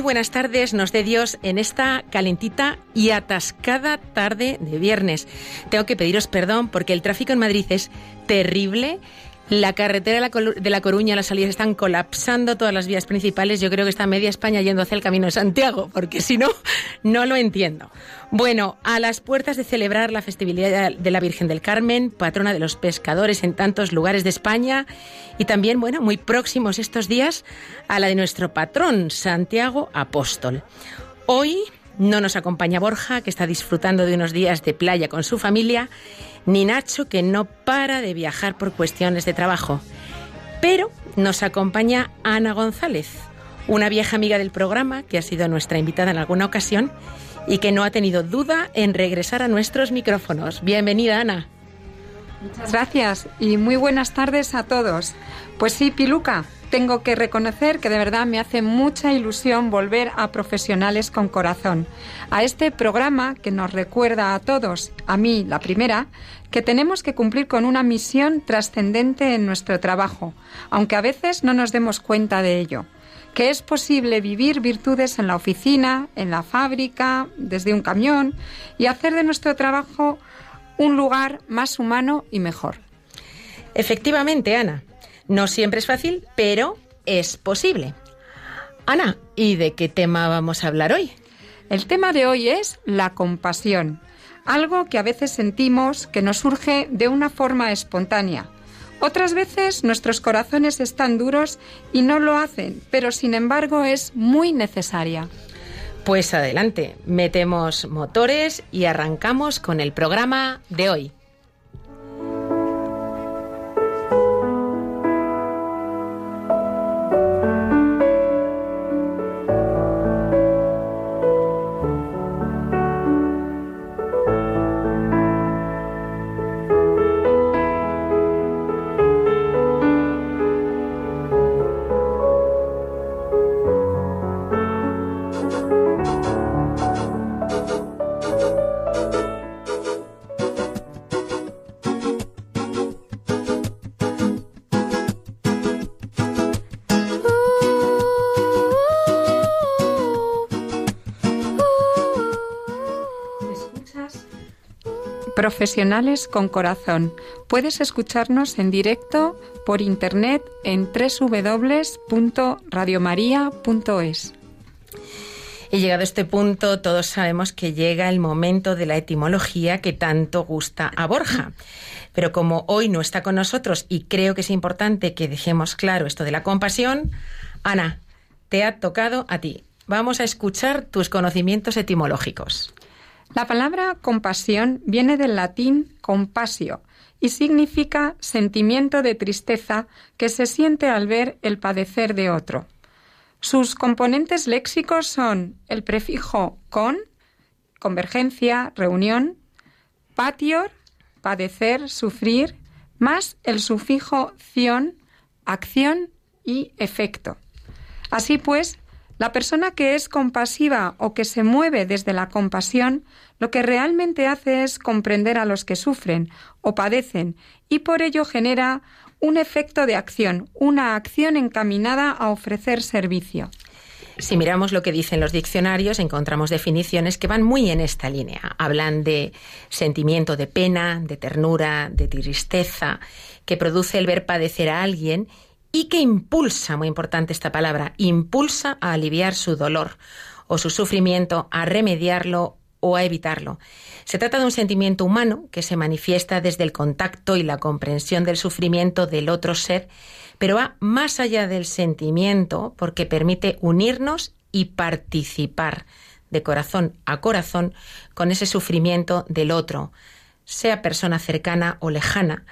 Muy buenas tardes, nos dé Dios en esta calentita y atascada tarde de viernes. Tengo que pediros perdón porque el tráfico en Madrid es terrible. La carretera de la, Coruña, las salidas están colapsando todas las vías principales. Yo creo que está media España yendo hacia el camino de Santiago, porque si no, no lo entiendo. Bueno, a las puertas de celebrar la festividad de la Virgen del Carmen, patrona de los pescadores en tantos lugares de España, y también, bueno, muy próximos estos días a la de nuestro patrón, Santiago Apóstol. Hoy no nos acompaña Borja, que está disfrutando de unos días de playa con su familia, ni Nacho, que no para de viajar por cuestiones de trabajo. Pero nos acompaña Ana González, una vieja amiga del programa que ha sido nuestra invitada en alguna ocasión y que no ha tenido duda en regresar a nuestros micrófonos. Bienvenida, Ana. Muchas gracias y muy buenas tardes a todos. Pues sí, Piluca, tengo que reconocer que de verdad me hace mucha ilusión volver a Profesionales con Corazón, a este programa que nos recuerda a todos, a mí la primera, que tenemos que cumplir con una misión trascendente en nuestro trabajo, aunque a veces no nos demos cuenta de ello que es posible vivir virtudes en la oficina, en la fábrica, desde un camión y hacer de nuestro trabajo un lugar más humano y mejor. Efectivamente, Ana. No siempre es fácil, pero es posible. Ana, ¿y de qué tema vamos a hablar hoy? El tema de hoy es la compasión, algo que a veces sentimos que nos surge de una forma espontánea. Otras veces nuestros corazones están duros y no lo hacen, pero sin embargo es muy necesaria. Pues adelante, metemos motores y arrancamos con el programa de hoy. Profesionales con corazón. Puedes escucharnos en directo por internet en www.radiomaria.es. Y llegado a este punto, todos sabemos que llega el momento de la etimología que tanto gusta a Borja. Pero como hoy no está con nosotros y creo que es importante que dejemos claro esto de la compasión, Ana, te ha tocado a ti. Vamos a escuchar tus conocimientos etimológicos. La palabra compasión viene del latín compasio y significa sentimiento de tristeza que se siente al ver el padecer de otro. Sus componentes léxicos son el prefijo con, convergencia, reunión, patior, padecer, sufrir, más el sufijo ción, acción y efecto. Así pues, La persona que es compasiva o que se mueve desde la compasión, lo que realmente hace es comprender a los que sufren o padecen y por ello genera un efecto de acción, una acción encaminada a ofrecer servicio. Si miramos lo que dicen los diccionarios, encontramos definiciones que van muy en esta línea. Hablan de sentimiento de pena, de ternura, de tristeza, que produce el ver padecer a alguien y que impulsa, muy importante esta palabra, impulsa a aliviar su dolor o su sufrimiento, a remediarlo o a evitarlo. Se trata de un sentimiento humano que se manifiesta desde el contacto y la comprensión del sufrimiento del otro ser, pero va más allá del sentimiento porque permite unirnos y participar de corazón a corazón con ese sufrimiento del otro, sea persona cercana o lejana,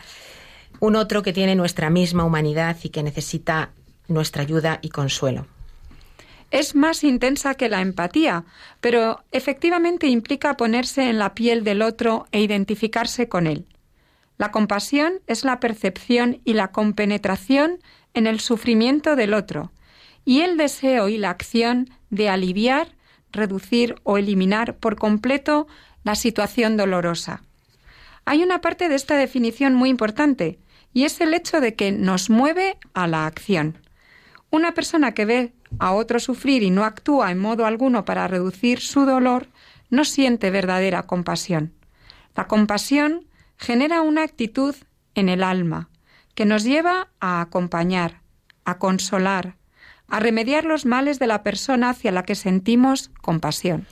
un otro que tiene nuestra misma humanidad y que necesita nuestra ayuda y consuelo. Es más intensa que la empatía, pero efectivamente implica ponerse en la piel del otro e identificarse con él. La compasión es la percepción y la compenetración en el sufrimiento del otro, y el deseo y la acción de aliviar, reducir o eliminar por completo la situación dolorosa. Hay una parte de esta definición muy importante, y es el hecho de que nos mueve a la acción. Una persona que ve a otro sufrir y no actúa en modo alguno para reducir su dolor, no siente verdadera compasión. La compasión genera una actitud en el alma que nos lleva a acompañar, a consolar, a remediar los males de la persona hacia la que sentimos compasión.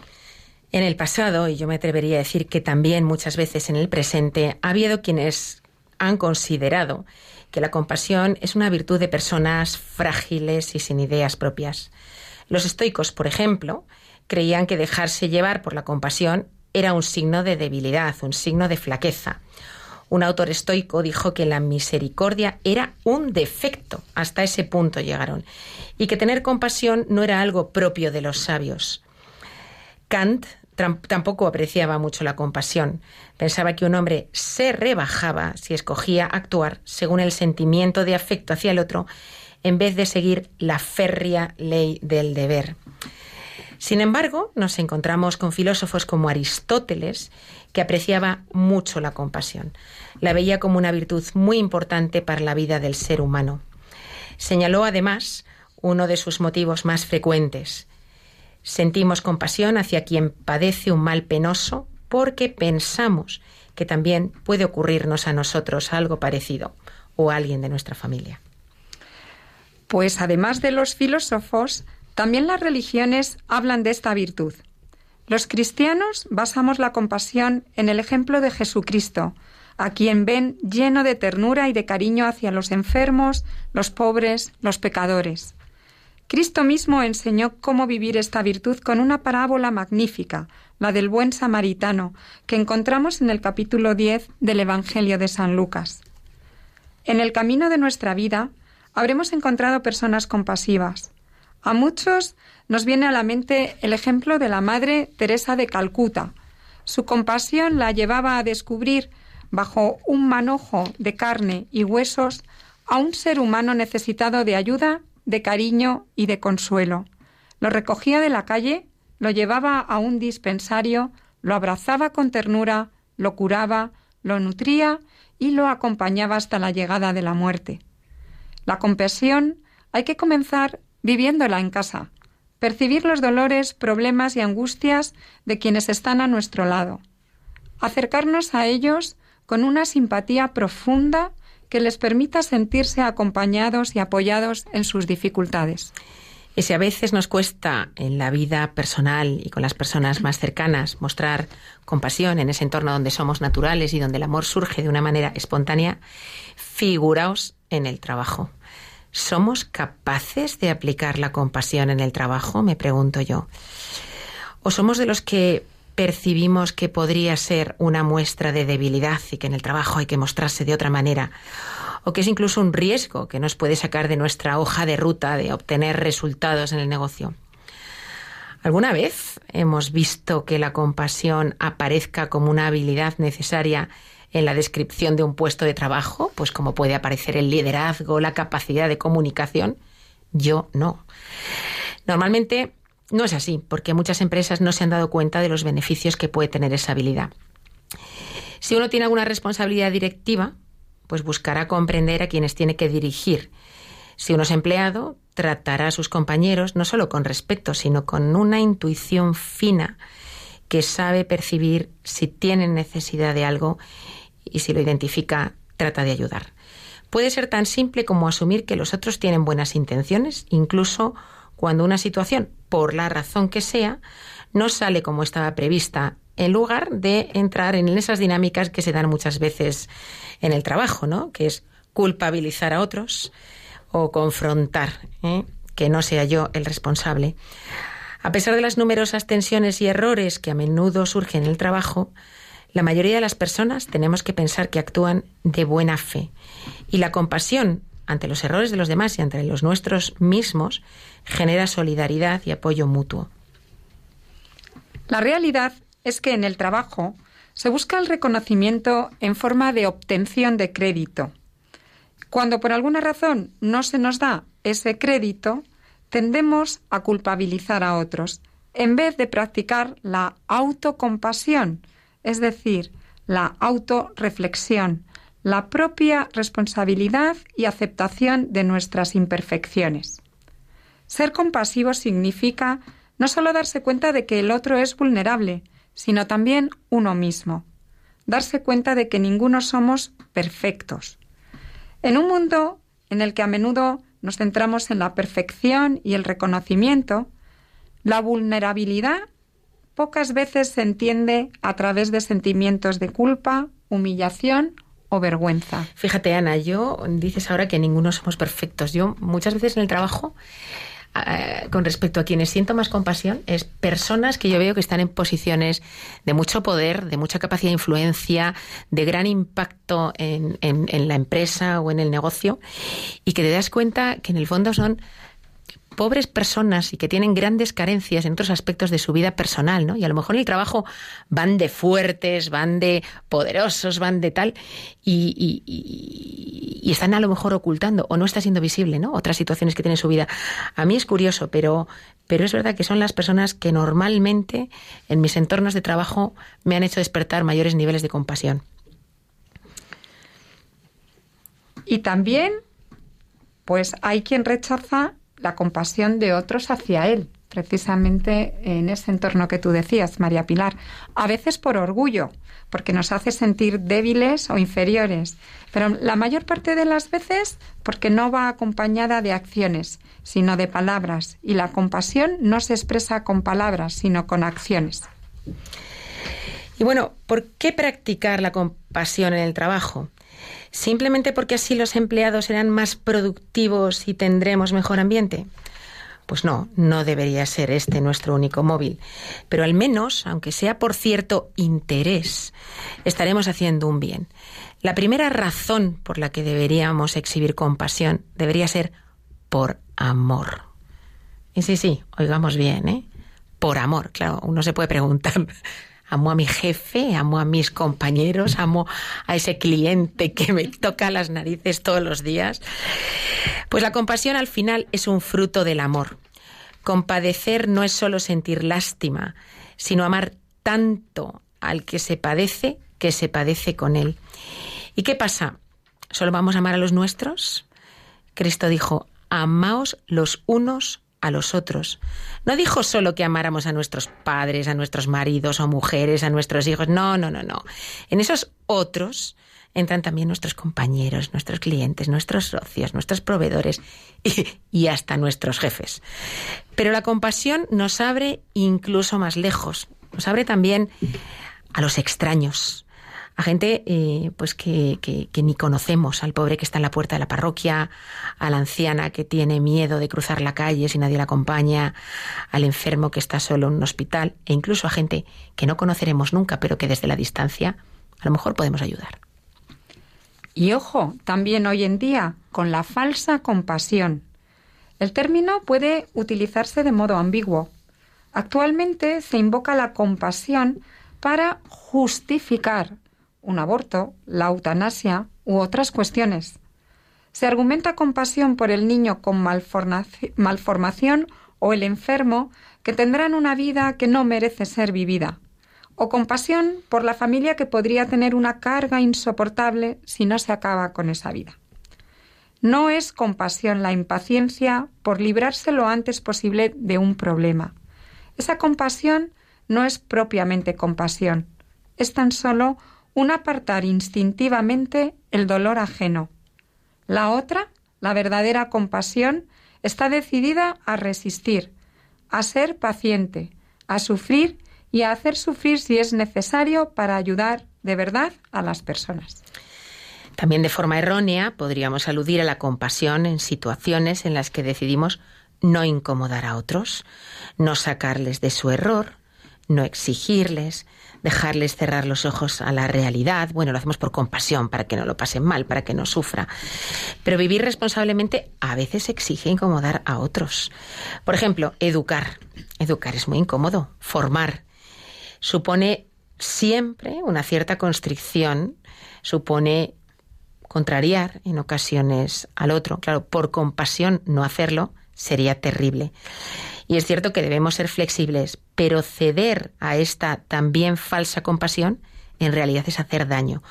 En el pasado, y yo me atrevería a decir que también muchas veces en el presente, ha habido quienes han considerado que la compasión es una virtud de personas frágiles y sin ideas propias. Los estoicos, por ejemplo, creían que dejarse llevar por la compasión era un signo de debilidad, un signo de flaqueza. Un autor estoico dijo que la misericordia era un defecto, hasta ese punto llegaron, y que tener compasión no era algo propio de los sabios. Kant tampoco apreciaba mucho la compasión. Pensaba que un hombre se rebajaba si escogía actuar según el sentimiento de afecto hacia el otro en vez de seguir la férrea ley del deber. Sin embargo, nos encontramos con filósofos como Aristóteles, que apreciaba mucho la compasión. La veía como una virtud muy importante para la vida del ser humano. Señaló además uno de sus motivos más frecuentes, Sentimos compasión hacia quien padece un mal penoso porque pensamos que también puede ocurrirnos a nosotros algo parecido o a alguien de nuestra familia. Pues además de los filósofos, también las religiones hablan de esta virtud. Los cristianos basamos la compasión en el ejemplo de Jesucristo, a quien ven lleno de ternura y de cariño hacia los enfermos, los pobres, los pecadores. Cristo mismo enseñó cómo vivir esta virtud con una parábola magnífica, la del buen samaritano, que encontramos en el capítulo 10 del Evangelio de San Lucas. En el camino de nuestra vida habremos encontrado personas compasivas. A muchos nos viene a la mente el ejemplo de la Madre Teresa de Calcuta. Su compasión la llevaba a descubrir, bajo un manojo de carne y huesos, a un ser humano necesitado de ayuda de cariño y de consuelo. Lo recogía de la calle, lo llevaba a un dispensario, lo abrazaba con ternura, lo curaba, lo nutría y lo acompañaba hasta la llegada de la muerte. La compasión hay que comenzar viviéndola en casa, percibir los dolores, problemas y angustias de quienes están a nuestro lado, acercarnos a ellos con una simpatía profunda que les permita sentirse acompañados y apoyados en sus dificultades. Y si a veces nos cuesta en la vida personal y con las personas más cercanas mostrar compasión en ese entorno donde somos naturales y donde el amor surge de una manera espontánea, figuraos en el trabajo. ¿Somos capaces de aplicar la compasión en el trabajo? Me pregunto yo. ¿O somos de los que percibimos que podría ser una muestra de debilidad y que en el trabajo hay que mostrarse de otra manera, o que es incluso un riesgo que nos puede sacar de nuestra hoja de ruta de obtener resultados en el negocio. ¿Alguna vez hemos visto que la compasión aparezca como una habilidad necesaria en la descripción de un puesto de trabajo, pues como puede aparecer el liderazgo, la capacidad de comunicación? Yo no. Normalmente no es así, porque muchas empresas no se han dado cuenta de los beneficios que puede tener esa habilidad. Si uno tiene alguna responsabilidad directiva, pues buscará comprender a quienes tiene que dirigir. Si uno es empleado, tratará a sus compañeros no solo con respeto, sino con una intuición fina que sabe percibir si tienen necesidad de algo y si lo identifica, trata de ayudar. Puede ser tan simple como asumir que los otros tienen buenas intenciones, incluso cuando una situación, por la razón que sea, no sale como estaba prevista, en lugar de entrar en esas dinámicas que se dan muchas veces en el trabajo, ¿no? Que es culpabilizar a otros o confrontar, ¿eh? que no sea yo el responsable. A pesar de las numerosas tensiones y errores que a menudo surgen en el trabajo, la mayoría de las personas tenemos que pensar que actúan de buena fe. Y la compasión ante los errores de los demás y ante los nuestros mismos genera solidaridad y apoyo mutuo. La realidad es que en el trabajo se busca el reconocimiento en forma de obtención de crédito. Cuando por alguna razón no se nos da ese crédito, tendemos a culpabilizar a otros, en vez de practicar la autocompasión, es decir, la autorreflexión, la propia responsabilidad y aceptación de nuestras imperfecciones. Ser compasivo significa no solo darse cuenta de que el otro es vulnerable, sino también uno mismo. Darse cuenta de que ninguno somos perfectos. En un mundo en el que a menudo nos centramos en la perfección y el reconocimiento, la vulnerabilidad pocas veces se entiende a través de sentimientos de culpa, humillación vergüenza. Fíjate, Ana, yo dices ahora que ninguno somos perfectos. Yo muchas veces en el trabajo eh, con respecto a quienes siento más compasión es personas que yo veo que están en posiciones de mucho poder, de mucha capacidad de influencia, de gran impacto en la empresa o en el negocio y que te das cuenta que en el fondo son pobres personas y que tienen grandes carencias en otros aspectos de su vida personal, ¿no? Y a lo mejor en el trabajo van de fuertes, van de poderosos, van de tal, y, y, están a lo mejor ocultando o no está siendo visible, ¿no? Otras situaciones que tiene en su vida. A mí es curioso, pero, pero es verdad que son las personas que normalmente en mis entornos de trabajo me han hecho despertar mayores niveles de compasión. Y también, pues hay quien rechaza la compasión de otros hacia él, precisamente en ese entorno que tú decías, María Pilar. A veces por orgullo, porque nos hace sentir débiles o inferiores, pero la mayor parte de las veces porque no va acompañada de acciones, sino de palabras, y la compasión no se expresa con palabras, sino con acciones. Y bueno, ¿por qué practicar la compasión en el trabajo? Simplemente porque así los empleados serán más productivos y tendremos mejor ambiente. Pues no, no debería ser este nuestro único móvil. Pero al menos, aunque sea por cierto interés, estaremos haciendo un bien. La primera razón por la que deberíamos exhibir compasión debería ser por amor. Y sí, sí, oigamos bien, ¿eh? Por amor, claro, uno se puede preguntar, amo a mi jefe, amo a mis compañeros, amo a ese cliente que me toca las narices todos los días. Pues la compasión al final es un fruto del amor. Compadecer no es solo sentir lástima, sino amar tanto al que se padece que se padece con él. ¿Y qué pasa? ¿Solo vamos a amar a los nuestros? Cristo dijo, amaos los unos a los otros. No dijo solo que amáramos a nuestros padres, a nuestros maridos o mujeres, a nuestros hijos. No, no, no, no. En esos otros entran también nuestros compañeros, nuestros clientes, nuestros socios, nuestros proveedores y, y, hasta nuestros jefes. Pero la compasión nos abre incluso más lejos. Nos abre también a los extraños, a gente eh, pues que, que, ni conocemos, al pobre que está en la puerta de la parroquia, a la anciana que tiene miedo de cruzar la calle si nadie la acompaña, al enfermo que está solo en un hospital, e incluso a gente que no conoceremos nunca, pero que desde la distancia a lo mejor podemos ayudar. Y ojo, también hoy en día, con la falsa compasión. El término puede utilizarse de modo ambiguo. Actualmente se invoca la compasión para justificar un aborto, la eutanasia u otras cuestiones. Se argumenta compasión por el niño con malformación o el enfermo que tendrán una vida que no merece ser vivida, o compasión por la familia que podría tener una carga insoportable si no se acaba con esa vida. No es compasión la impaciencia por librarse lo antes posible de un problema. Esa compasión no es propiamente compasión, es tan solo un apartar instintivamente el dolor ajeno. La otra, la verdadera compasión, está decidida a resistir, a ser paciente, a sufrir y a hacer sufrir si es necesario para ayudar de verdad a las personas. También de forma errónea podríamos aludir a la compasión en situaciones en las que decidimos no incomodar a otros, no sacarles de su error, no exigirles, dejarles cerrar los ojos a la realidad. Bueno, lo hacemos por compasión, para que no lo pasen mal, para que no sufra. Pero vivir responsablemente a veces exige incomodar a otros. Por ejemplo, educar. Educar es muy incómodo. Formar supone siempre una cierta constricción, supone contrariar en ocasiones al otro. Claro, por compasión no hacerlo sería terrible. Y es cierto que debemos ser flexibles, pero ceder a esta también falsa compasión en realidad es hacer daño.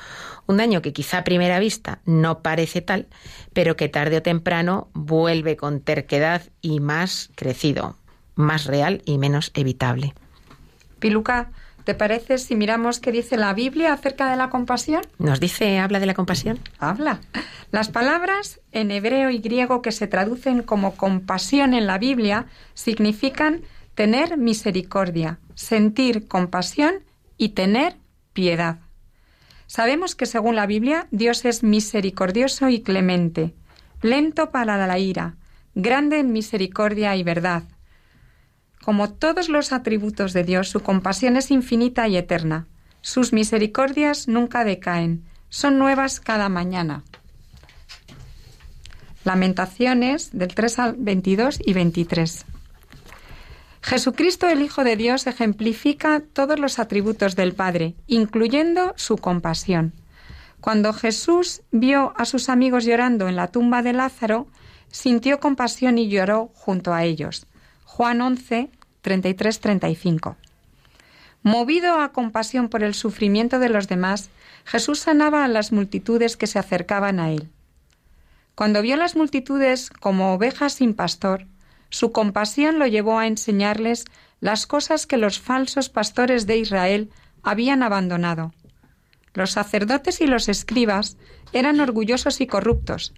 Un daño que quizá a primera vista no parece tal, pero que tarde o temprano vuelve con terquedad y más crecido, más real y menos evitable. Piluca, ¿te parece si miramos qué dice la Biblia acerca de la compasión? ¿Nos dice, habla de la compasión? Habla. Las palabras en hebreo y griego que se traducen como compasión en la Biblia significan tener misericordia, sentir compasión y tener piedad. Sabemos que según la Biblia Dios es misericordioso y clemente, lento para la ira, grande en misericordia y verdad. Como todos los atributos de Dios, su compasión es infinita y eterna. Sus misericordias nunca decaen, son nuevas cada mañana. Lamentaciones del 3 al 22 y 23. Jesucristo el Hijo de Dios ejemplifica todos los atributos del Padre, incluyendo su compasión. Cuando Jesús vio a sus amigos llorando en la tumba de Lázaro, sintió compasión y lloró junto a ellos. Juan 11, 33-35. Movido a compasión por el sufrimiento de los demás, Jesús sanaba a las multitudes que se acercaban a él. Cuando vio las multitudes como ovejas sin pastor, su compasión lo llevó a enseñarles las cosas que los falsos pastores de Israel habían abandonado. Los sacerdotes y los escribas eran orgullosos y corruptos,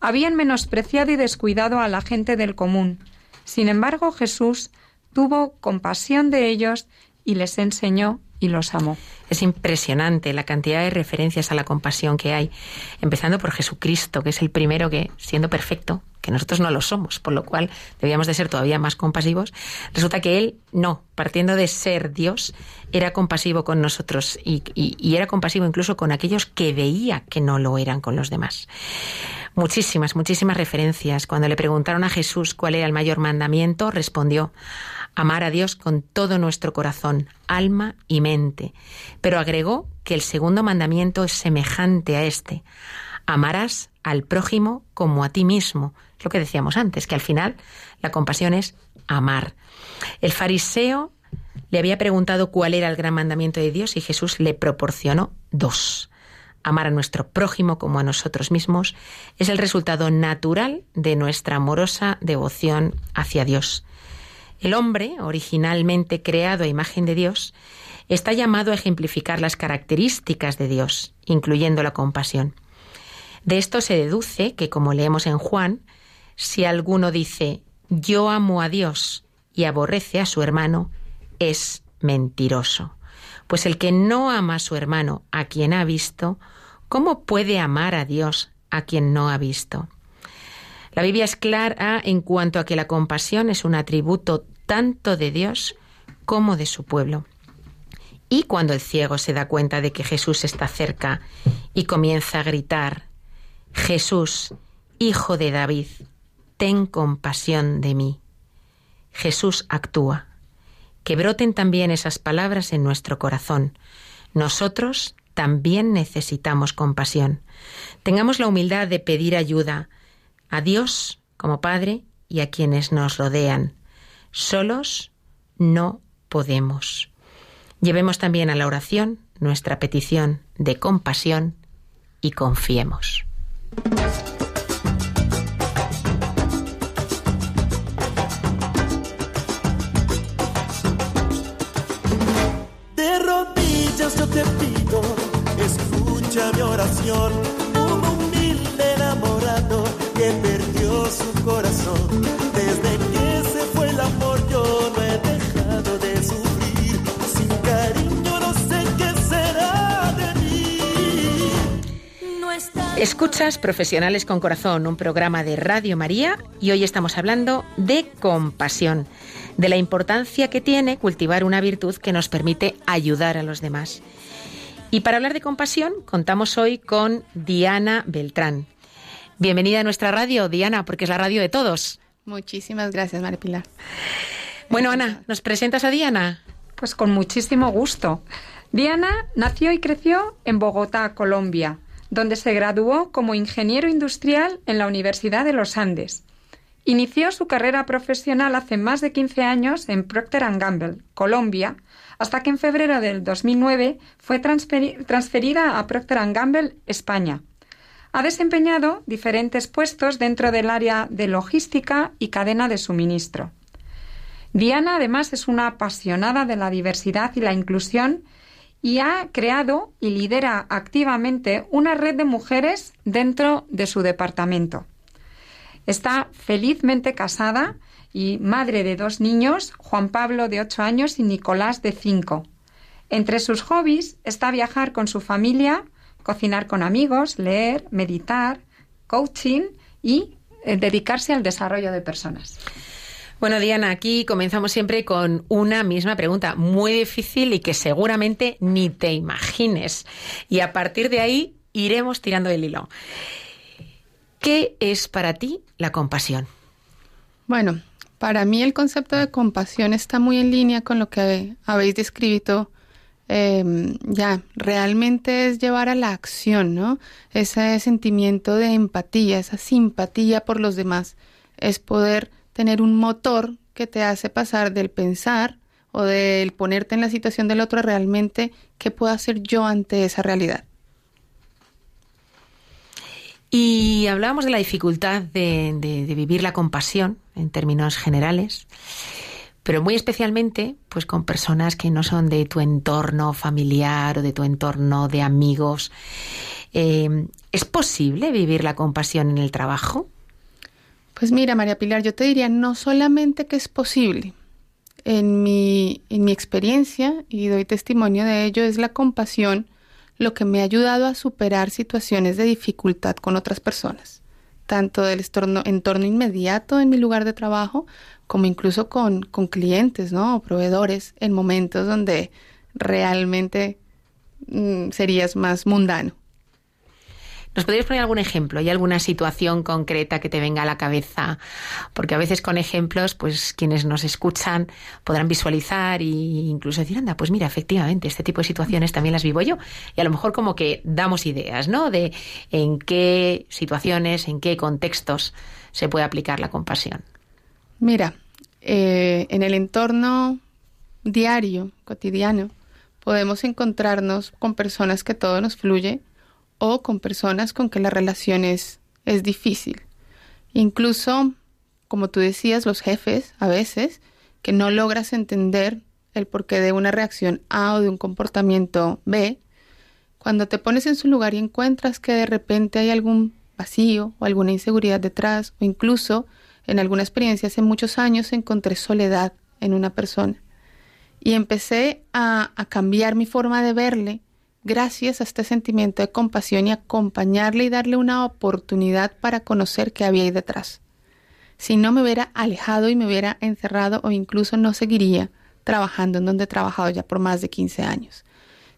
habían menospreciado y descuidado a la gente del común. Sin embargo, Jesús tuvo compasión de ellos y les enseñó y los amó. Es impresionante la cantidad de referencias a la compasión que hay, empezando por Jesucristo, que es el primero que, siendo perfecto, que nosotros no lo somos, por lo cual debíamos de ser todavía más compasivos, resulta que Él no, partiendo de ser Dios, era compasivo con nosotros y, y era compasivo incluso con aquellos que veía que no lo eran con los demás. Muchísimas, muchísimas referencias. Cuando le preguntaron a Jesús cuál era el mayor mandamiento, respondió, amar a Dios con todo nuestro corazón, alma y mente. Pero agregó que el segundo mandamiento es semejante a este. Amarás al prójimo como a ti mismo. Es lo que decíamos antes, que al final la compasión es amar. El fariseo le había preguntado cuál era el gran mandamiento de Dios y Jesús le proporcionó dos. Amar a nuestro prójimo como a nosotros mismos es el resultado natural de nuestra amorosa devoción hacia Dios. El hombre, originalmente creado a imagen de Dios, está llamado a ejemplificar las características de Dios, incluyendo la compasión. De esto se deduce que, como leemos en Juan, si alguno dice yo amo a Dios y aborrece a su hermano, es mentiroso. Pues el que no ama a su hermano, a quien ha visto, ¿cómo puede amar a Dios, a quien no ha visto? La Biblia es clara en cuanto a que la compasión es un atributo tanto de Dios como de su pueblo. Y cuando el ciego se da cuenta de que Jesús está cerca y comienza a gritar, Jesús, Hijo de David, ten compasión de mí. Jesús actúa. Que broten también esas palabras en nuestro corazón. Nosotros también necesitamos compasión. Tengamos la humildad de pedir ayuda, a Dios como Padre y a quienes nos rodean. solos no podemos. Llevemos también a la oración nuestra petición de compasión y confiemos. Un humilde enamorado que perdió su corazón. Desde que se fue el amor yo no he dejado de. Sin cariño no sé qué será de mí. Escuchas Profesionales con Corazón, un programa de Radio María y hoy estamos hablando de compasión, de la importancia que tiene cultivar una virtud que nos permite ayudar a los demás. Y para hablar de compasión contamos hoy con Diana Beltrán. Bienvenida a nuestra radio, Diana, porque es la radio de todos. Muchísimas gracias, María Pilar. Bueno, Ana, ¿nos presentas a Diana? Pues con muchísimo gusto. Diana nació y creció en Bogotá, Colombia, donde se graduó como ingeniero industrial en la Universidad de los Andes. Inició su carrera profesional hace más de 15 años en Procter ⁇ Gamble, Colombia, hasta que en febrero del 2009 fue transferi- transferida a Procter ⁇ Gamble, España. Ha desempeñado diferentes puestos dentro del área de logística y cadena de suministro. Diana además es una apasionada de la diversidad y la inclusión y ha creado y lidera activamente una red de mujeres dentro de su departamento. Está felizmente casada y madre de dos niños, Juan Pablo de 8 años y Nicolás de 5. Entre sus hobbies está viajar con su familia, cocinar con amigos, leer, meditar, coaching y eh, dedicarse al desarrollo de personas. Bueno, Diana, aquí comenzamos siempre con una misma pregunta, muy difícil y que seguramente ni te imagines. Y a partir de ahí iremos tirando el hilo. ¿Qué es para ti la compasión? Bueno, para mí el concepto de compasión está muy en línea con lo que habéis descrito. eh, ya, realmente es llevar a la acción, ¿no? Ese sentimiento de empatía, esa simpatía por los demás. Es poder tener un motor que te hace pasar del pensar o del ponerte en la situación del otro realmente qué puedo hacer yo ante esa realidad. Y hablábamos de la dificultad de, vivir la compasión en términos generales, pero muy especialmente pues con personas que no son de tu entorno familiar o de tu entorno de amigos. Eh, ¿Es posible vivir la compasión en el trabajo? Pues mira, María Pilar, yo te diría no solamente que es posible. En mi, en mi experiencia, y doy testimonio de ello, es la compasión lo que me ha ayudado a superar situaciones de dificultad con otras personas, tanto del entorno inmediato en mi lugar de trabajo, como incluso con, con clientes, ¿no? O proveedores, en momentos donde realmente mm, serías más mundano. ¿Nos podrías poner algún ejemplo? ¿Hay alguna situación concreta que te venga a la cabeza? Porque a veces con ejemplos, pues quienes nos escuchan podrán visualizar e incluso decir, anda, pues mira, efectivamente, este tipo de situaciones también las vivo yo. Y a lo mejor como que damos ideas, ¿no? De en qué situaciones, en qué contextos se puede aplicar la compasión. Mira, eh, en el entorno diario, cotidiano, podemos encontrarnos con personas que todo nos fluye o con personas con que la relación es, es difícil. Incluso, como tú decías, los jefes a veces, que no logras entender el porqué de una reacción A o de un comportamiento B, cuando te pones en su lugar y encuentras que de repente hay algún vacío o alguna inseguridad detrás, o incluso en alguna experiencia hace muchos años encontré soledad en una persona. Y empecé a, a cambiar mi forma de verle gracias a este sentimiento de compasión y acompañarle y darle una oportunidad para conocer qué había ahí detrás. Si no me hubiera alejado y me hubiera encerrado o incluso no seguiría trabajando en donde he trabajado ya por más de 15 años.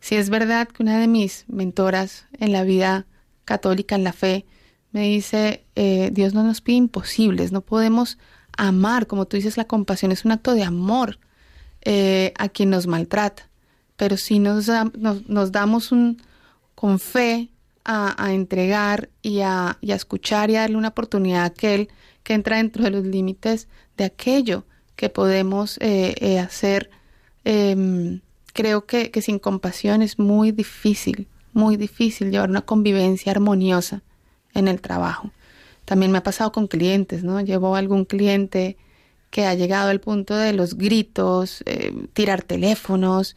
Si es verdad que una de mis mentoras en la vida católica, en la fe, me dice, eh, Dios no nos pide imposibles, no podemos amar, como tú dices, la compasión es un acto de amor eh, a quien nos maltrata, pero si nos, nos, nos damos un, con fe a, a entregar y a, y a escuchar y a darle una oportunidad a aquel que entra dentro de los límites de aquello que podemos eh, eh, hacer, em, creo que, sin compasión es muy difícil, muy difícil llevar una convivencia armoniosa en el trabajo. También me ha pasado con clientes, ¿no? Llevo algún cliente que ha llegado al punto de los gritos, eh, tirar teléfonos,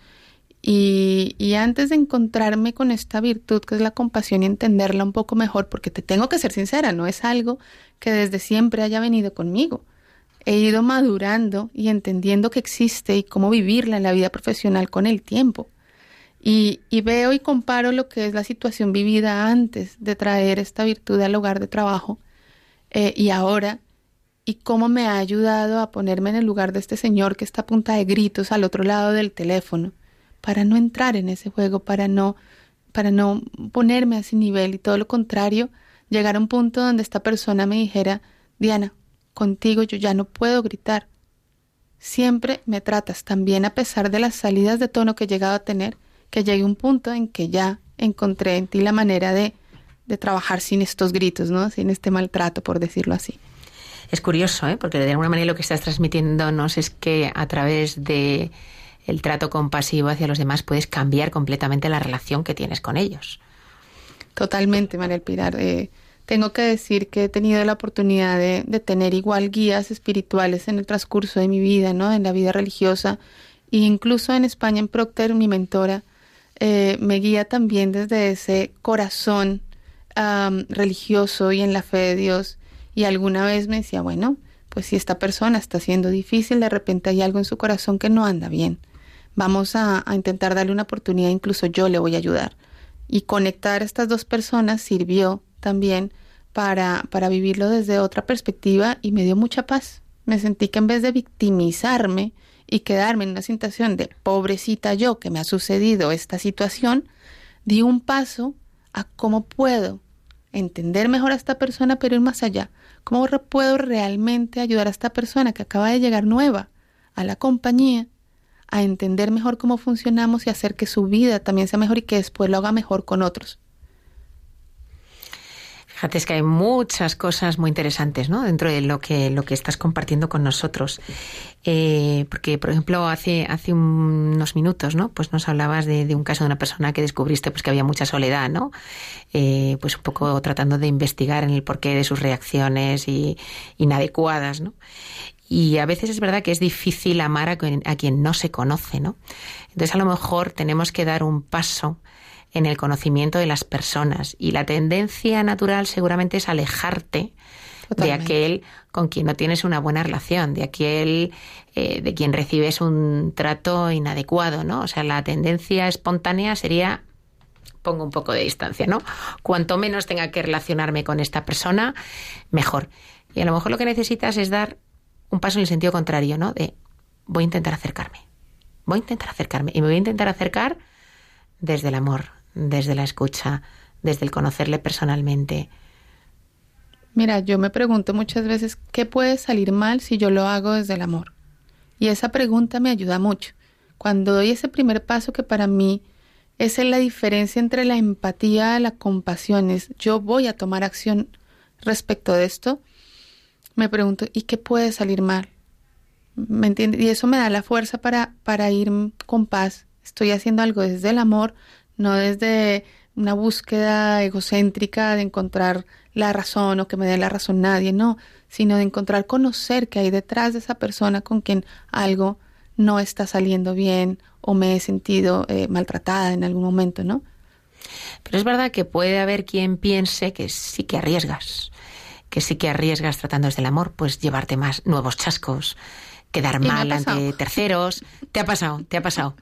y, antes de encontrarme con esta virtud que es la compasión y entenderla un poco mejor, porque te tengo que ser sincera, no es algo que desde siempre haya venido conmigo. He ido madurando y entendiendo que existe y cómo vivirla en la vida profesional con el tiempo. Y, y veo y comparo lo que es la situación vivida antes de traer esta virtud al lugar de trabajo eh, y ahora y cómo me ha ayudado a ponerme en el lugar de este señor que está a punta de gritos al otro lado del teléfono para no entrar en ese juego, para no para no ponerme a ese nivel y todo lo contrario, llegar a un punto donde esta persona me dijera, Diana, contigo yo ya no puedo gritar. Siempre me tratas tan bien a pesar de las salidas de tono que he llegado a tener, que llegué a un punto en que ya encontré en ti la manera de, de trabajar sin estos gritos, ¿no? Sin este maltrato, por decirlo así. Es curioso, ¿eh? porque de alguna manera lo que estás transmitiéndonos es que a través de el trato compasivo hacia los demás puedes cambiar completamente la relación que tienes con ellos. Totalmente, María Pilar. Eh, tengo que decir que he tenido la oportunidad de, tener igual guías espirituales en el transcurso de mi vida, ¿no? En la vida religiosa. E incluso en España, en Procter, mi mentora, eh, me guía también desde ese corazón religioso y en la fe de Dios. Y alguna vez me decía, bueno, pues si esta persona está siendo difícil, de repente hay algo en su corazón que no anda bien. Vamos a, intentar darle una oportunidad, incluso yo le voy a ayudar. Y conectar a estas dos personas sirvió también para, para vivirlo desde otra perspectiva y me dio mucha paz. Me sentí que en vez de victimizarme y quedarme en una situación de pobrecita yo que me ha sucedido esta situación, di un paso a cómo puedo entender mejor a esta persona, pero ir más allá. ¿Cómo puedo realmente ayudar a esta persona que acaba de llegar nueva a la compañía a entender mejor cómo funcionamos y hacer que su vida también sea mejor y que después lo haga mejor con otros? Fíjate, que hay muchas cosas muy interesantes, ¿no? Dentro de lo que, lo que estás compartiendo con nosotros. Eh, porque, por ejemplo, hace, hace unos minutos, ¿no? Pues nos hablabas de, de, un caso de una persona que descubriste pues que había mucha soledad, ¿no? Eh, pues un poco tratando de investigar en el porqué de sus reacciones y, inadecuadas, ¿no? Y a veces es verdad que es difícil amar a quien, a quien no se conoce, ¿no? Entonces a lo mejor tenemos que dar un paso en el conocimiento de las personas y la tendencia natural seguramente es alejarte Totalmente. de aquel con quien no tienes una buena relación, de aquel eh, de quien recibes un trato inadecuado, ¿no? O sea, la tendencia espontánea sería pongo un poco de distancia, ¿no? Cuanto menos tenga que relacionarme con esta persona, mejor. Y a lo mejor lo que necesitas es dar un paso en el sentido contrario, ¿no? De voy a intentar acercarme. Voy a intentar acercarme y me voy a intentar acercar desde el amor, desde la escucha, desde el conocerle personalmente. Mira, yo me pregunto muchas veces qué puede salir mal si yo lo hago desde el amor. Y esa pregunta me ayuda mucho. Cuando doy ese primer paso que para mí es la diferencia entre la empatía y la compasión, es yo voy a tomar acción respecto de esto, me pregunto, ¿y qué puede salir mal? ¿Me entiendes? Y eso me da la fuerza para, para ir con paz. Estoy haciendo algo desde el amor, no desde una búsqueda egocéntrica de encontrar la razón o que me dé la razón nadie, no, sino de encontrar conocer que hay detrás de esa persona con quien algo no está saliendo bien o me he sentido eh, maltratada en algún momento, ¿no? Pero es verdad que puede haber quien piense que sí que arriesgas, que sí que arriesgas tratando desde el amor, pues llevarte más nuevos chascos, quedar mal ante terceros. Te ha pasado, te ha pasado.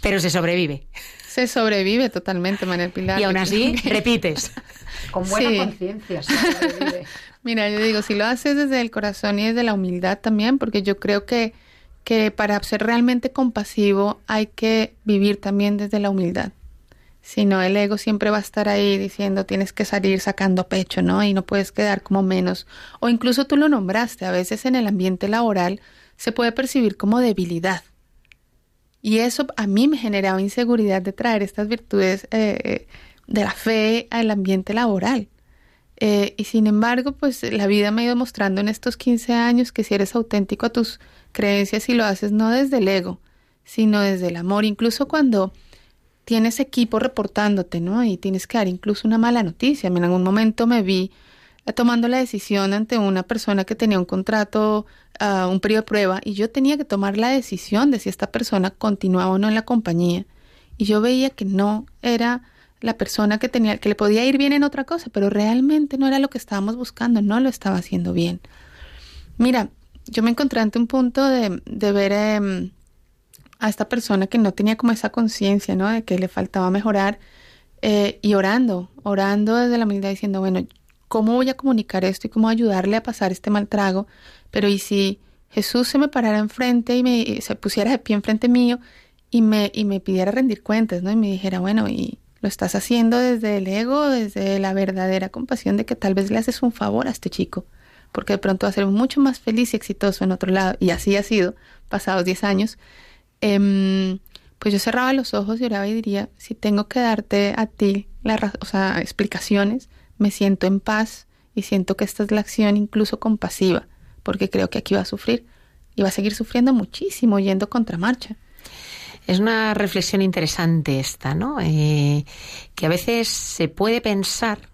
Pero se sobrevive. Se sobrevive totalmente, María Pilar. Y aún así, repites. Con buena sí. conciencia se sobrevive. Mira, yo digo, si lo haces desde el corazón y desde la humildad también, porque yo creo que, que para ser realmente compasivo hay que vivir también desde la humildad. Si no, el ego siempre va a estar ahí diciendo tienes que salir sacando pecho, ¿no? Y no puedes quedar como menos. O incluso tú lo nombraste, a veces en el ambiente laboral se puede percibir como debilidad. Y eso a mí me generaba inseguridad de traer estas virtudes eh, de la fe al ambiente laboral. Eh, y sin embargo, pues la vida me ha ido mostrando en estos 15 años que si eres auténtico a tus creencias y lo haces no desde el ego, sino desde el amor, incluso cuando tienes equipo reportándote, ¿no? Y tienes que dar incluso una mala noticia. En algún momento me vi eh, tomando la decisión ante una persona que tenía un contrato, uh, un periodo de prueba, y yo tenía que tomar la decisión de si esta persona continuaba o no en la compañía. Y yo veía que no era la persona que tenía, que le podía ir bien en otra cosa, pero realmente no era lo que estábamos buscando, no lo estaba haciendo bien. Mira, yo me encontré ante un punto de, ver eh, a esta persona que no tenía como esa conciencia, ¿no? De que le faltaba mejorar eh, y orando, orando desde la humildad diciendo, bueno, ¿cómo voy a comunicar esto y cómo ayudarle a pasar este mal trago? Pero ¿y si Jesús se me parara enfrente y me se pusiera de pie enfrente mío y me, y me pidiera rendir cuentas, ¿no? Y me dijera, bueno, y lo estás haciendo desde el ego, desde la verdadera compasión de que tal vez le haces un favor a este chico, porque de pronto va a ser mucho más feliz y exitoso en otro lado. Y así ha sido, pasados 10 años. Eh, pues yo cerraba los ojos y oraba y diría, si tengo que darte a ti la, o sea, explicaciones, me siento en paz y siento que esta es la acción incluso compasiva, porque creo que aquí va a sufrir y va a seguir sufriendo muchísimo yendo contra marcha. Es una reflexión interesante esta, ¿no? Eh, que a veces se puede pensar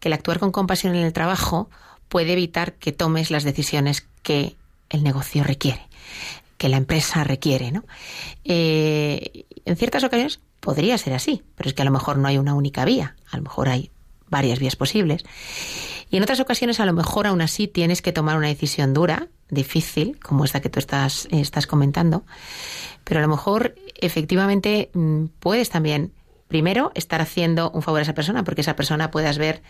que el actuar con compasión en el trabajo puede evitar que tomes las decisiones que el negocio requiere que la empresa requiere. ¿no? Eh, en ciertas ocasiones podría ser así, pero es que a lo mejor no hay una única vía, a lo mejor hay varias vías posibles. Y en otras ocasiones a lo mejor aún así tienes que tomar una decisión dura, difícil, como esta que tú estás, estás comentando, pero a lo mejor efectivamente mm, puedes también primero estar haciendo un favor a esa persona porque esa persona puedas ver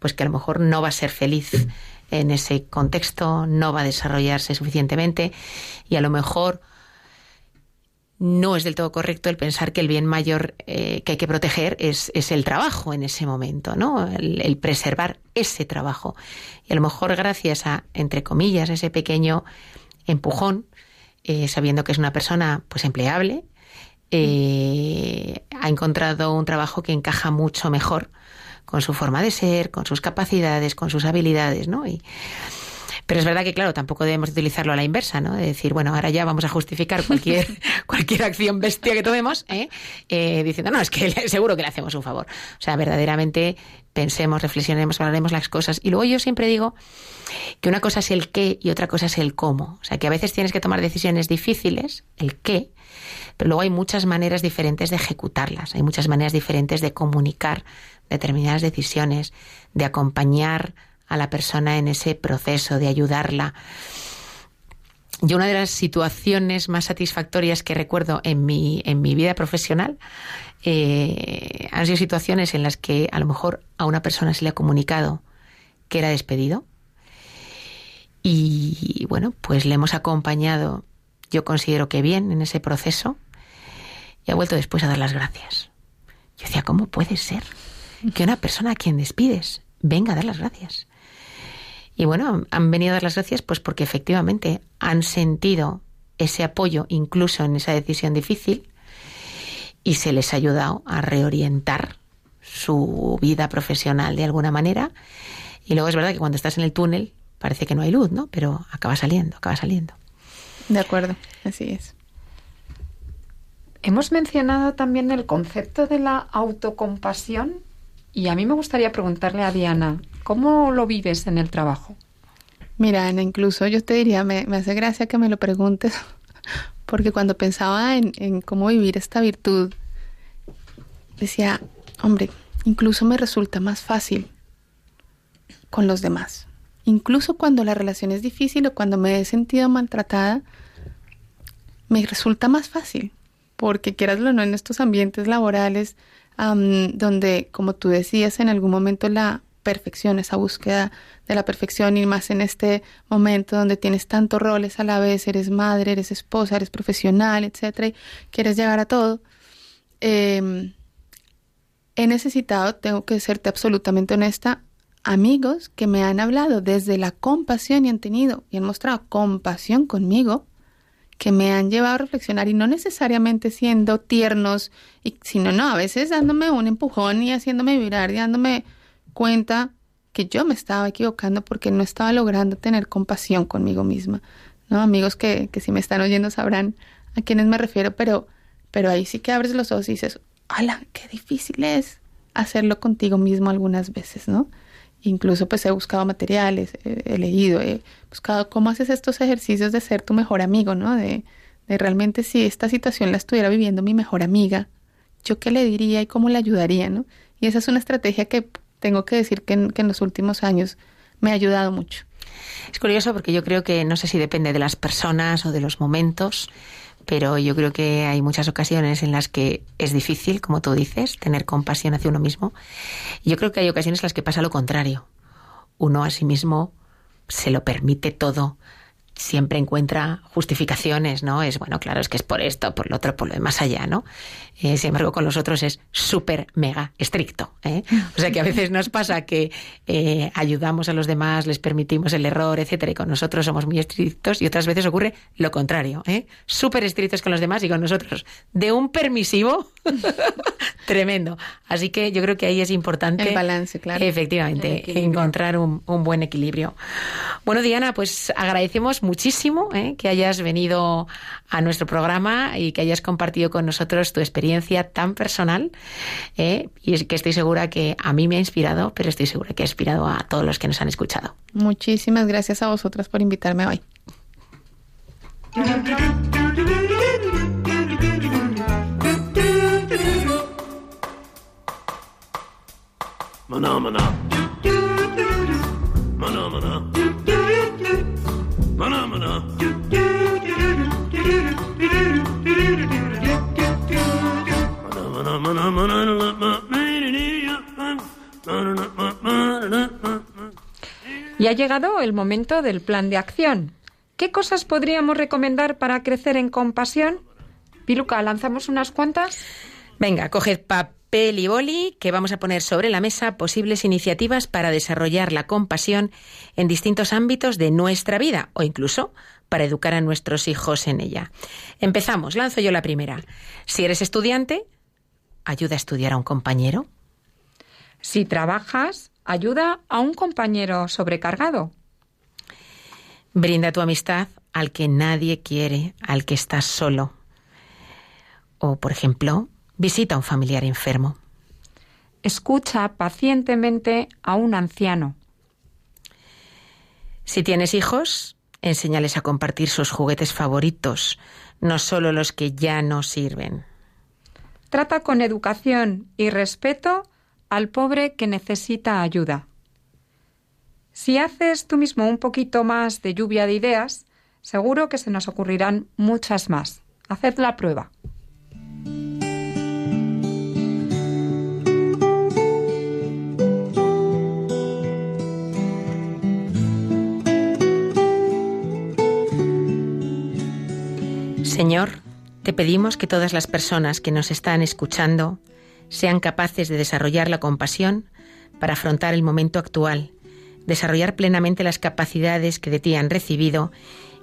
pues que a lo mejor no va a ser feliz en ese contexto, no va a desarrollarse suficientemente y a lo mejor no es del todo correcto el pensar que el bien mayor eh, que hay que proteger es, es, el trabajo en ese momento, ¿no? El, preservar ese trabajo. Y a lo mejor gracias a, entre comillas, ese pequeño empujón, eh, sabiendo que es una persona pues empleable, eh, ha encontrado un trabajo que encaja mucho mejor con su forma de ser, con sus capacidades, con sus habilidades, ¿no? Y, pero es verdad que, claro, tampoco debemos utilizarlo a la inversa, ¿no? De decir, bueno, ahora ya vamos a justificar cualquier, cualquier acción bestia que tomemos, ¿eh? Eh, diciendo, no, es que seguro que le hacemos un favor. O sea, verdaderamente pensemos, reflexionemos, valoremos las cosas. Y luego yo siempre digo que una cosa es el qué y otra cosa es el cómo. O sea, que a veces tienes que tomar decisiones difíciles, el qué, pero luego hay muchas maneras diferentes de ejecutarlas, hay muchas maneras diferentes de comunicar determinadas decisiones, de acompañar a la persona en ese proceso, de ayudarla. Yo una de las situaciones más satisfactorias que recuerdo en mi, en mi vida profesional eh, han sido situaciones en las que a lo mejor a una persona se le ha comunicado que era despedido. Y bueno, pues le hemos acompañado, yo considero que bien en ese proceso y ha vuelto después a dar las gracias. Yo decía, ¿cómo puede ser? que una persona a quien despides venga a dar las gracias. Y bueno, han venido a dar las gracias pues porque efectivamente han sentido ese apoyo incluso en esa decisión difícil y se les ha ayudado a reorientar su vida profesional de alguna manera. Y luego es verdad que cuando estás en el túnel parece que no hay luz, ¿no? Pero acaba saliendo, acaba saliendo. De acuerdo, así es. Hemos mencionado también el concepto de la autocompasión y a mí me gustaría preguntarle a Diana, ¿cómo lo vives en el trabajo? Mira, Ana, incluso yo te diría, me, hace gracia que me lo preguntes, porque cuando pensaba en, en cómo vivir esta virtud, decía, hombre, incluso me resulta más fácil con los demás. Incluso cuando la relación es difícil o cuando me he sentido maltratada, me resulta más fácil, porque quieras o no, en estos ambientes laborales donde, como tú decías, en algún momento la perfección, esa búsqueda de la perfección y más en este momento donde tienes tantos roles a la vez, eres madre, eres esposa, eres profesional, etcétera, y quieres llegar a todo. Em, he necesitado, tengo que serte absolutamente honesta, amigos que me han hablado desde la compasión y han tenido y han mostrado compasión conmigo que me han llevado a reflexionar y no necesariamente siendo tiernos, y, sino no, a veces dándome un empujón y haciéndome vibrar y dándome cuenta que yo me estaba equivocando porque no estaba logrando tener compasión conmigo misma. ¿no? Amigos que, que si me están oyendo sabrán a quiénes me refiero, pero, pero ahí sí que abres los ojos y dices, ¡hala! ¡Qué difícil es hacerlo contigo mismo algunas veces, ¿no? Incluso pues he buscado materiales, he, leído, he buscado cómo haces estos ejercicios de ser tu mejor amigo, ¿no? De, de realmente si esta situación la estuviera viviendo mi mejor amiga, yo qué le diría y cómo le ayudaría, ¿no? Y esa es una estrategia que tengo que decir que en, que en los últimos años me ha ayudado mucho. Es curioso porque yo creo que no sé si depende de las personas o de los momentos, pero yo creo que hay muchas ocasiones en las que es difícil, como tú dices, tener compasión hacia uno mismo. Yo creo que hay ocasiones en las que pasa lo contrario. Uno a sí mismo se lo permite todo, siempre encuentra justificaciones, ¿no? Es bueno, claro, es que es por esto, por lo otro, por lo demás allá, ¿no? Eh, sin embargo, con los otros es súper mega estricto. ¿eh? O sea que a veces nos pasa que eh, ayudamos a los demás, les permitimos el error, etcétera, y con nosotros somos muy estrictos, y otras veces ocurre lo contrario, ¿eh? Súper estrictos con los demás y con nosotros de un permisivo tremendo. Así que yo creo que ahí es importante. El balance, claro. Efectivamente, encontrar un, un, buen equilibrio. Bueno, Diana, pues agradecemos muchísimo ¿eh? que hayas venido a nuestro programa y que hayas compartido con nosotros tu experiencia tan personal. ¿eh? Y es que estoy segura que a mí me ha inspirado, pero estoy segura que ha inspirado a todos los que nos han escuchado. Muchísimas gracias a vosotras por invitarme hoy. Y ha llegado el momento del plan de acción. ¿Qué cosas podríamos recomendar para crecer en compasión? Piluca, ¿lanzamos unas cuantas? Venga, coged papel y boli que vamos a poner sobre la mesa posibles iniciativas para desarrollar la compasión en distintos ámbitos de nuestra vida o incluso para educar a nuestros hijos en ella. Empezamos, lanzo yo la primera. Si eres estudiante, ayuda a estudiar a un compañero. Si trabajas, ayuda a un compañero sobrecargado. Brinda tu amistad al que nadie quiere, al que estás solo. O, por ejemplo, visita a un familiar enfermo. Escucha pacientemente a un anciano. Si tienes hijos, enséñales a compartir sus juguetes favoritos, no solo los que ya no sirven. Trata con educación y respeto al pobre que necesita ayuda. Si haces tú mismo un poquito más de lluvia de ideas, seguro que se nos ocurrirán muchas más. Haced la prueba. Señor, te pedimos que todas las personas que nos están escuchando sean capaces de desarrollar la compasión para afrontar el momento actual, desarrollar plenamente las capacidades que de ti han recibido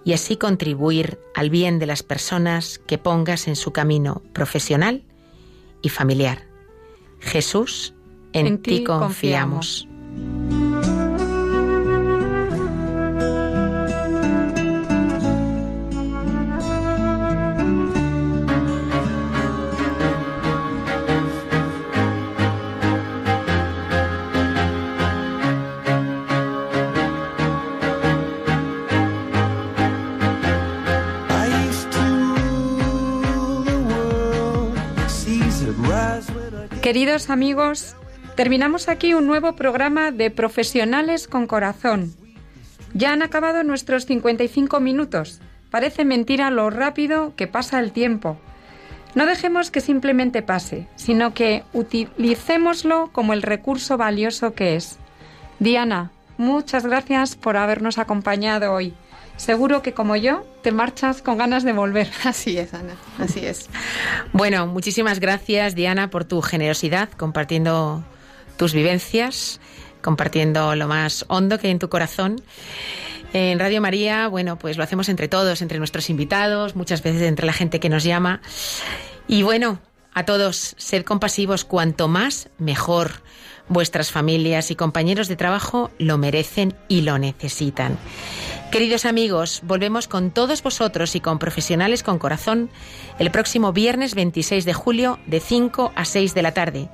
y así contribuir al bien de las personas que pongas en su camino profesional y familiar. Jesús, en, En ti ti confiamos. Queridos amigos, terminamos aquí un nuevo programa de Profesionales con Corazón. Ya han acabado nuestros 55 minutos. Parece mentira lo rápido que pasa el tiempo. No dejemos que simplemente pase, sino que utilicémoslo como el recurso valioso que es. Diana, muchas gracias por habernos acompañado hoy. Seguro que como yo te marchas con ganas de volver. Así es, Ana, así es. Bueno, muchísimas gracias Diana por tu generosidad compartiendo tus vivencias, compartiendo lo más hondo que hay en tu corazón. En Radio María, bueno, pues lo hacemos entre todos, entre nuestros invitados, muchas veces entre la gente que nos llama. Y bueno, a todos, sed compasivos, cuanto más, mejor. Vuestras familias y compañeros de trabajo lo merecen y lo necesitan. Queridos amigos, volvemos con todos vosotros y con profesionales con corazón el próximo viernes 26 de julio de 5 a 6 de la tarde,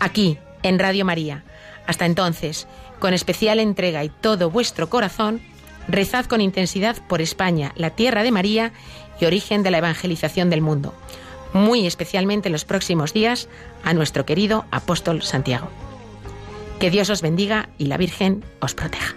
aquí en Radio María. Hasta entonces, con especial entrega y todo vuestro corazón, rezad con intensidad por España, la tierra de María y origen de la evangelización del mundo. Muy especialmente en los próximos días a nuestro querido apóstol Santiago. Que Dios os bendiga y la Virgen os proteja.